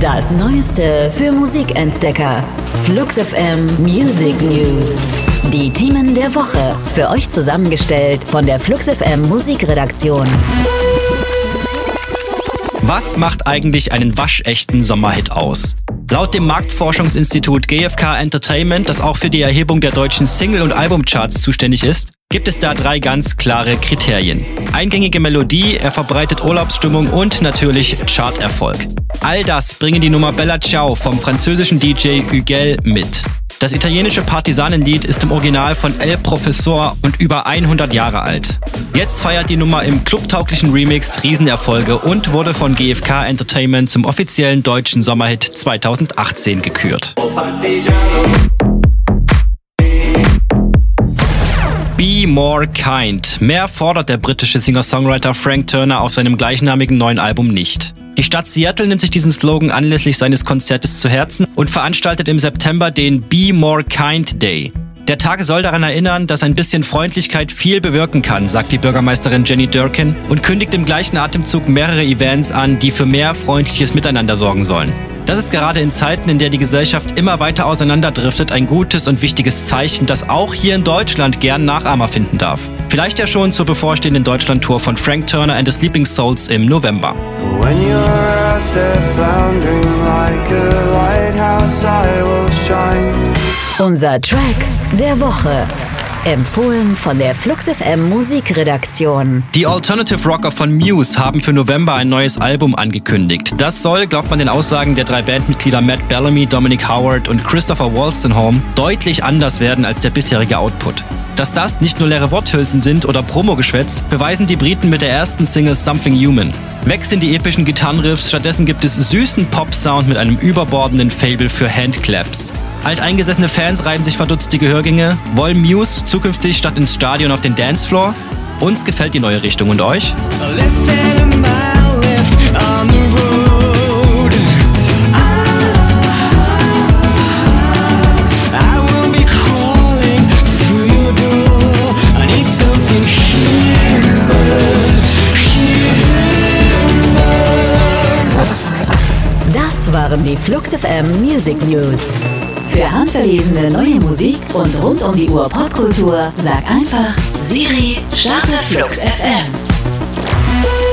Das Neueste für Musikentdecker. Flux FM Music News. Die Themen der Woche. Für euch zusammengestellt von der Flux FM Musikredaktion. Was macht eigentlich einen waschechten Sommerhit aus? Laut dem Marktforschungsinstitut GfK Entertainment, das auch für die Erhebung der deutschen Single- und Albumcharts zuständig ist, gibt es da drei ganz klare Kriterien. Eingängige Melodie, er verbreitet Urlaubsstimmung und natürlich Charterfolg. All das bringen die Nummer Bella Ciao vom französischen DJ Hugel mit. Das italienische Partisanenlied ist im Original von El Professor und über 100 Jahre alt. Jetzt feiert die Nummer im clubtauglichen Remix Riesenerfolge und wurde von GfK Entertainment zum offiziellen deutschen Sommerhit 2018 gekürt. Be More Kind. Mehr fordert der britische Singer-Songwriter Frank Turner auf seinem gleichnamigen neuen Album nicht. Die Stadt Seattle nimmt sich diesen Slogan anlässlich seines Konzertes zu Herzen und veranstaltet im September den Be More Kind Day. Der Tag soll daran erinnern, dass ein bisschen Freundlichkeit viel bewirken kann, sagt die Bürgermeisterin Jenny Durkin und kündigt im gleichen Atemzug mehrere Events an, die für mehr freundliches Miteinander sorgen sollen. Das ist gerade in Zeiten, in der die Gesellschaft immer weiter auseinanderdriftet, ein gutes und wichtiges Zeichen, das auch hier in Deutschland gern Nachahmer finden darf. Vielleicht ja schon zur bevorstehenden Deutschlandtour von Frank Turner and the Sleeping Souls im November. Unser Track der Woche. Empfohlen von der Flux FM Musikredaktion. Die Alternative Rocker von Muse haben für November ein neues Album angekündigt. Das soll, glaubt man den Aussagen der drei Bandmitglieder Matt Bellamy, Dominic Howard und Christopher Wolstenholme, deutlich anders werden als der bisherige Output. Dass das nicht nur leere Worthülsen sind oder Promogeschwätz, beweisen die Briten mit der ersten Single Something Human. Weg sind die epischen Gitarrenriffs, stattdessen gibt es süßen Pop-Sound mit einem überbordenden Fable für Handclaps. Alteingesessene Fans reiben sich verdutzt die Gehörgänge, wollen Muse zukünftig statt ins Stadion auf den Dancefloor. Uns gefällt die neue Richtung und euch? Das waren die Flux FM Music News. Für handverlesene neue Musik und rund um die Uhr Popkultur sag einfach Siri, starte Flux FM.